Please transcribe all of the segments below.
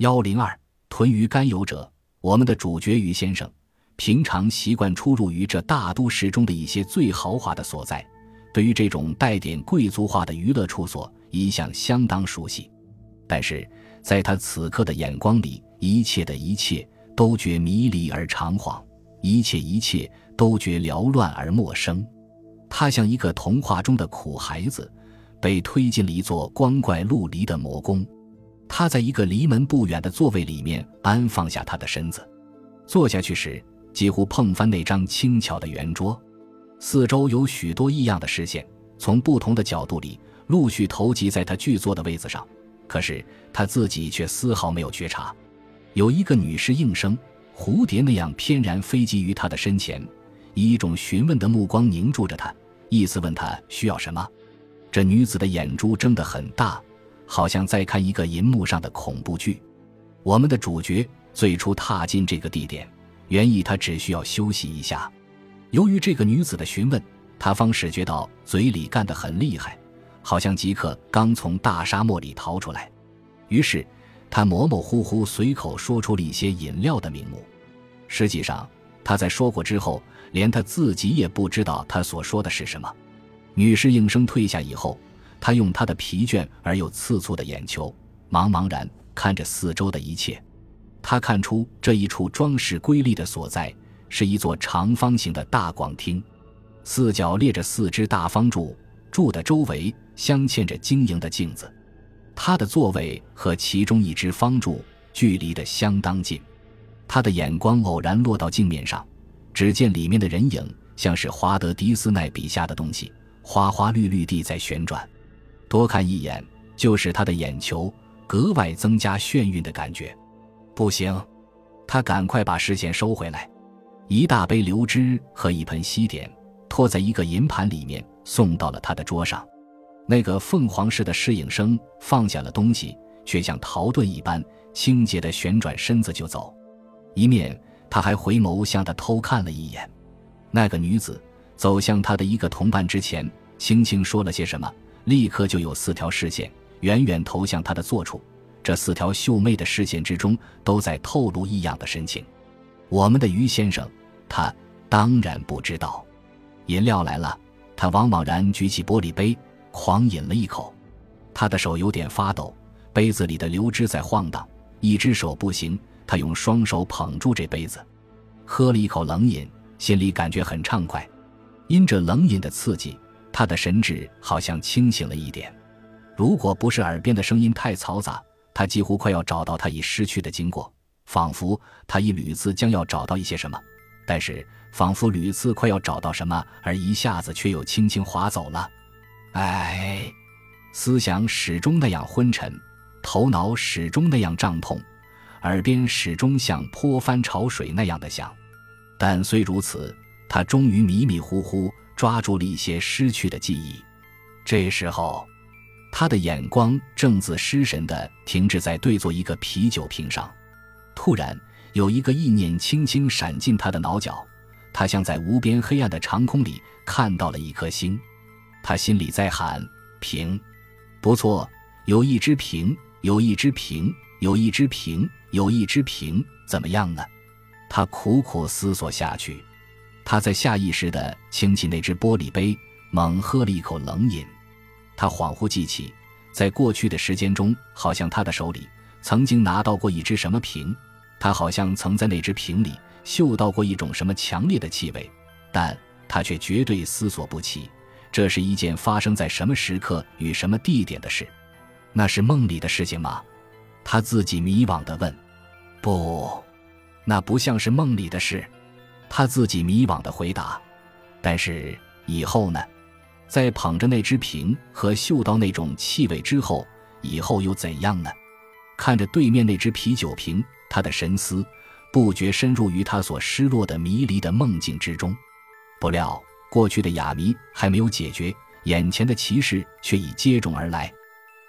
幺零二屯于甘油者，我们的主角于先生，平常习惯出入于这大都市中的一些最豪华的所在，对于这种带点贵族化的娱乐处所，一向相当熟悉。但是，在他此刻的眼光里，一切的一切都觉迷离而长恍，一切一切都觉缭乱而陌生。他像一个童话中的苦孩子，被推进了一座光怪陆离的魔宫。他在一个离门不远的座位里面安放下他的身子，坐下去时几乎碰翻那张轻巧的圆桌。四周有许多异样的视线，从不同的角度里陆续投集在他巨坐的位子上。可是他自己却丝毫没有觉察。有一个女士应声，蝴蝶那样翩然飞集于他的身前，以一种询问的目光凝住着他，意思问他需要什么。这女子的眼珠睁得很大。好像在看一个银幕上的恐怖剧。我们的主角最初踏进这个地点，原意他只需要休息一下。由于这个女子的询问，他方始觉到嘴里干得很厉害，好像即刻刚从大沙漠里逃出来。于是他模模糊糊随口说出了一些饮料的名目。实际上他在说过之后，连他自己也不知道他所说的是什么。女士应声退下以后。他用他的疲倦而又刺促的眼球，茫茫然看着四周的一切。他看出这一处装饰瑰丽的所在是一座长方形的大广厅，四角列着四只大方柱，柱的周围镶嵌着晶莹的镜子。他的座位和其中一只方柱距离得相当近。他的眼光偶然落到镜面上，只见里面的人影像是华德迪斯奈笔下的东西，花花绿绿地在旋转。多看一眼，就使他的眼球格外增加眩晕的感觉。不行，他赶快把视线收回来。一大杯流汁和一盆西点托在一个银盘里面，送到了他的桌上。那个凤凰式的侍应生放下了东西，却像逃遁一般，清洁地旋转身子就走。一面，他还回眸向他偷看了一眼。那个女子走向他的一个同伴之前，轻轻说了些什么。立刻就有四条视线远远投向他的坐处，这四条秀媚的视线之中都在透露异样的神情。我们的于先生，他当然不知道。饮料来了，他往往然举起玻璃杯，狂饮了一口。他的手有点发抖，杯子里的流汁在晃荡，一只手不行，他用双手捧住这杯子，喝了一口冷饮，心里感觉很畅快。因着冷饮的刺激。他的神智好像清醒了一点，如果不是耳边的声音太嘈杂，他几乎快要找到他已失去的经过，仿佛他已屡次将要找到一些什么，但是仿佛屡次快要找到什么，而一下子却又轻轻划走了。哎，思想始终那样昏沉，头脑始终那样胀痛，耳边始终像泼翻潮水那样的响。但虽如此，他终于迷迷糊糊。抓住了一些失去的记忆，这时候，他的眼光正自失神地停滞在对坐一个啤酒瓶上。突然，有一个意念轻轻闪进他的脑角，他像在无边黑暗的长空里看到了一颗星。他心里在喊：“瓶，不错，有一只瓶，有一只瓶，有一只瓶，有一只瓶，怎么样呢？”他苦苦思索下去。他在下意识地轻起那只玻璃杯，猛喝了一口冷饮。他恍惚记起，在过去的时间中，好像他的手里曾经拿到过一只什么瓶，他好像曾在那只瓶里嗅到过一种什么强烈的气味，但他却绝对思索不起，这是一件发生在什么时刻与什么地点的事。那是梦里的事情吗？他自己迷惘地问。不，那不像是梦里的事。他自己迷惘的回答，但是以后呢？在捧着那只瓶和嗅到那种气味之后，以后又怎样呢？看着对面那只啤酒瓶，他的神思不觉深入于他所失落的迷离的梦境之中。不料过去的哑谜还没有解决，眼前的骑士却已接踵而来，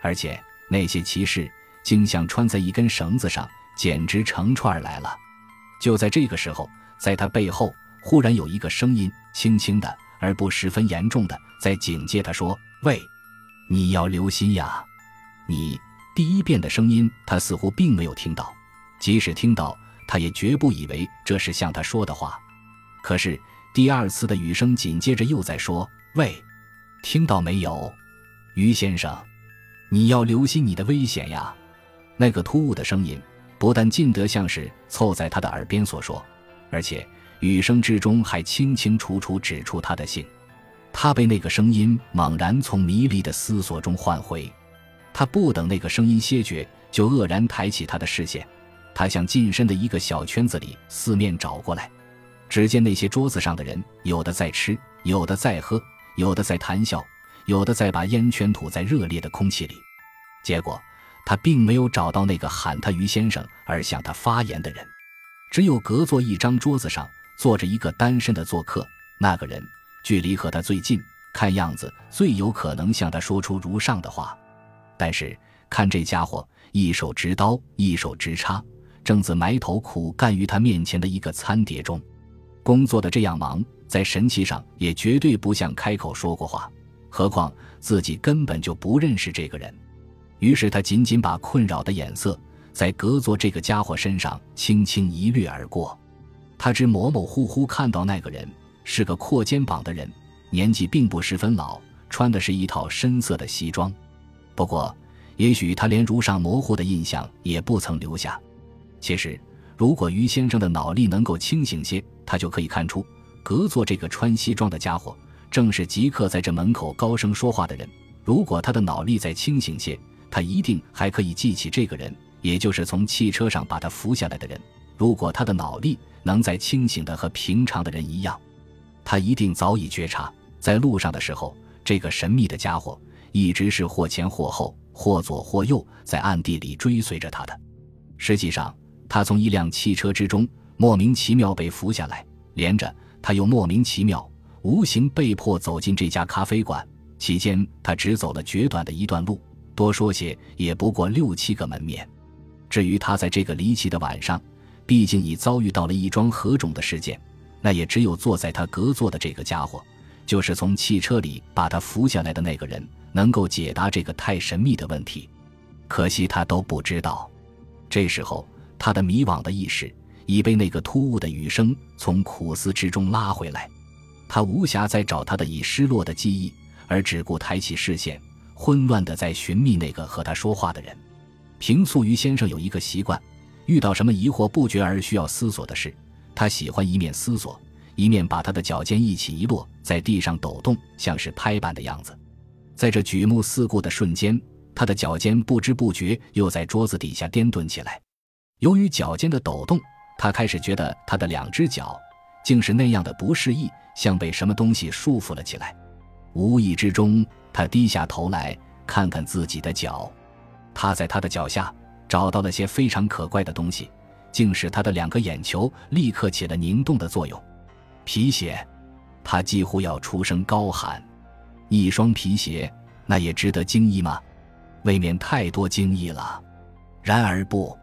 而且那些骑士竟像穿在一根绳子上，简直成串来了。就在这个时候。在他背后，忽然有一个声音，轻轻的而不十分严重的，在警戒他说：“喂，你要留心呀，你第一遍的声音，他似乎并没有听到；即使听到，他也绝不以为这是向他说的话。可是第二次的雨声紧接着又在说：“喂，听到没有，于先生？你要留心你的危险呀！”那个突兀的声音不但近得像是凑在他的耳边所说，而且语声之中还清清楚楚指出他的姓。他被那个声音猛然从迷离的思索中唤回，他不等那个声音歇绝，就愕然抬起他的视线。他向近身的一个小圈子里四面找过来，只见那些桌子上的人，有的在吃，有的在喝，有的在谈笑，有的在把烟圈吐在热烈的空气里。结果，他并没有找到那个喊他于先生而向他发言的人，只有隔座一张桌子上坐着一个单身的做客，那个人。距离和他最近，看样子最有可能向他说出如上的话。但是看这家伙，一手执刀，一手执叉，正自埋头苦干于他面前的一个餐碟中，工作的这样忙，在神气上也绝对不像开口说过话。何况自己根本就不认识这个人。于是他仅仅把困扰的眼色在隔座这个家伙身上轻轻一掠而过。他只模模糊糊看到那个人。是个阔肩膀的人，年纪并不十分老，穿的是一套深色的西装。不过，也许他连如上模糊的印象也不曾留下。其实，如果于先生的脑力能够清醒些，他就可以看出，隔座这个穿西装的家伙正是即刻在这门口高声说话的人。如果他的脑力再清醒些，他一定还可以记起这个人，也就是从汽车上把他扶下来的人。如果他的脑力能再清醒的和平常的人一样。他一定早已觉察，在路上的时候，这个神秘的家伙一直是或前或后、或左或右，在暗地里追随着他的。实际上，他从一辆汽车之中莫名其妙被扶下来，连着他又莫名其妙、无形被迫走进这家咖啡馆。期间，他只走了绝短的一段路，多说些也不过六七个门面。至于他在这个离奇的晚上，毕竟已遭遇到了一桩何种的事件。那也只有坐在他隔座的这个家伙，就是从汽车里把他扶下来的那个人，能够解答这个太神秘的问题。可惜他都不知道。这时候，他的迷惘的意识已被那个突兀的雨声从苦思之中拉回来。他无暇再找他的已失落的记忆，而只顾抬起视线，混乱的在寻觅那个和他说话的人。平素于先生有一个习惯，遇到什么疑惑不决而需要思索的事。他喜欢一面思索，一面把他的脚尖一起一落，在地上抖动，像是拍板的样子。在这举目四顾的瞬间，他的脚尖不知不觉又在桌子底下颠顿起来。由于脚尖的抖动，他开始觉得他的两只脚竟是那样的不适意，像被什么东西束缚了起来。无意之中，他低下头来看看自己的脚，他在他的脚下找到了些非常可怪的东西。竟使他的两个眼球立刻起了凝动的作用。皮鞋，他几乎要出声高喊：“一双皮鞋，那也值得惊异吗？未免太多惊异了。”然而不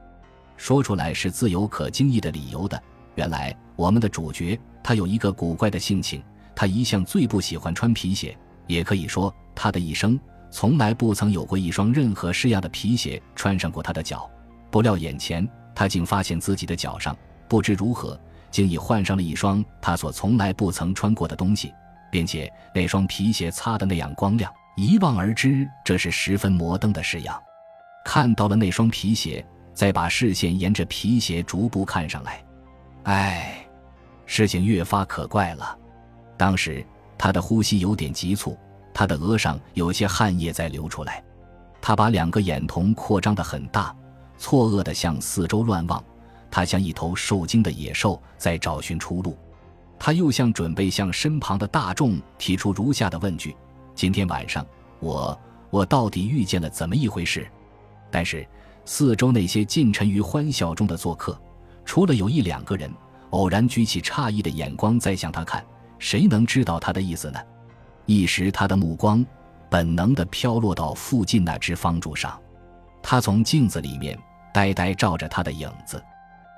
说出来是自有可惊异的理由的。原来我们的主角他有一个古怪的性情，他一向最不喜欢穿皮鞋，也可以说他的一生从来不曾有过一双任何式样的皮鞋穿上过他的脚。不料眼前。他竟发现自己的脚上不知如何，竟已换上了一双他所从来不曾穿过的东西，并且那双皮鞋擦得那样光亮，一望而知这是十分摩登的式样。看到了那双皮鞋，再把视线沿着皮鞋逐步看上来，唉，事情越发可怪了。当时他的呼吸有点急促，他的额上有些汗液在流出来，他把两个眼瞳扩张得很大。错愕地向四周乱望，他像一头受惊的野兽在找寻出路。他又像准备向身旁的大众提出如下的问句：“今天晚上，我我到底遇见了怎么一回事？”但是四周那些浸沉于欢笑中的做客，除了有一两个人偶然举起诧异的眼光在向他看，谁能知道他的意思呢？一时，他的目光本能地飘落到附近那只方柱上，他从镜子里面。呆呆照着他的影子，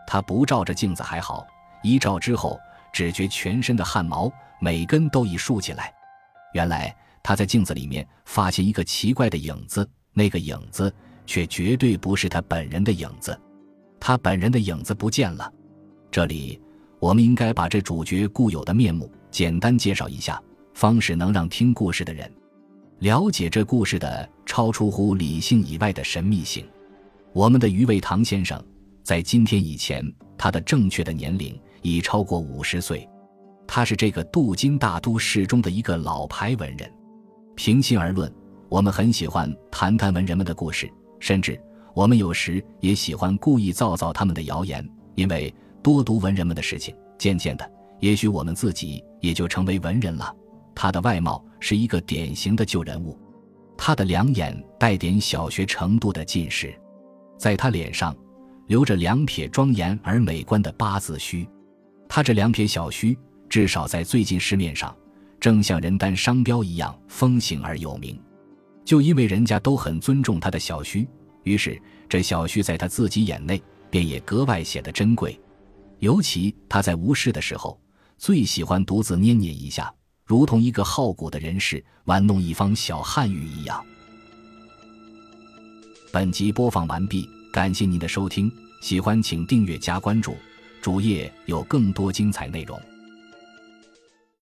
他不照着镜子还好，一照之后，只觉全身的汗毛每根都已竖起来。原来他在镜子里面发现一个奇怪的影子，那个影子却绝对不是他本人的影子。他本人的影子不见了。这里，我们应该把这主角固有的面目简单介绍一下，方式能让听故事的人了解这故事的超出乎理性以外的神秘性。我们的余味堂先生，在今天以前，他的正确的年龄已超过五十岁。他是这个镀金大都市中的一个老牌文人。平心而论，我们很喜欢谈谈文人们的故事，甚至。我们有时也喜欢故意造造他们的谣言，因为多读文人们的事情，渐渐的，也许我们自己也就成为文人了。他的外貌是一个典型的旧人物，他的两眼带点小学程度的近视，在他脸上留着两撇庄严而美观的八字须。他这两撇小须，至少在最近市面上，正像人丹商标一样风行而有名。就因为人家都很尊重他的小须。于是，这小须在他自己眼内便也格外显得珍贵。尤其他在无事的时候，最喜欢独自捏捏一下，如同一个好古的人士玩弄一方小汉语一样。本集播放完毕，感谢您的收听，喜欢请订阅加关注，主页有更多精彩内容。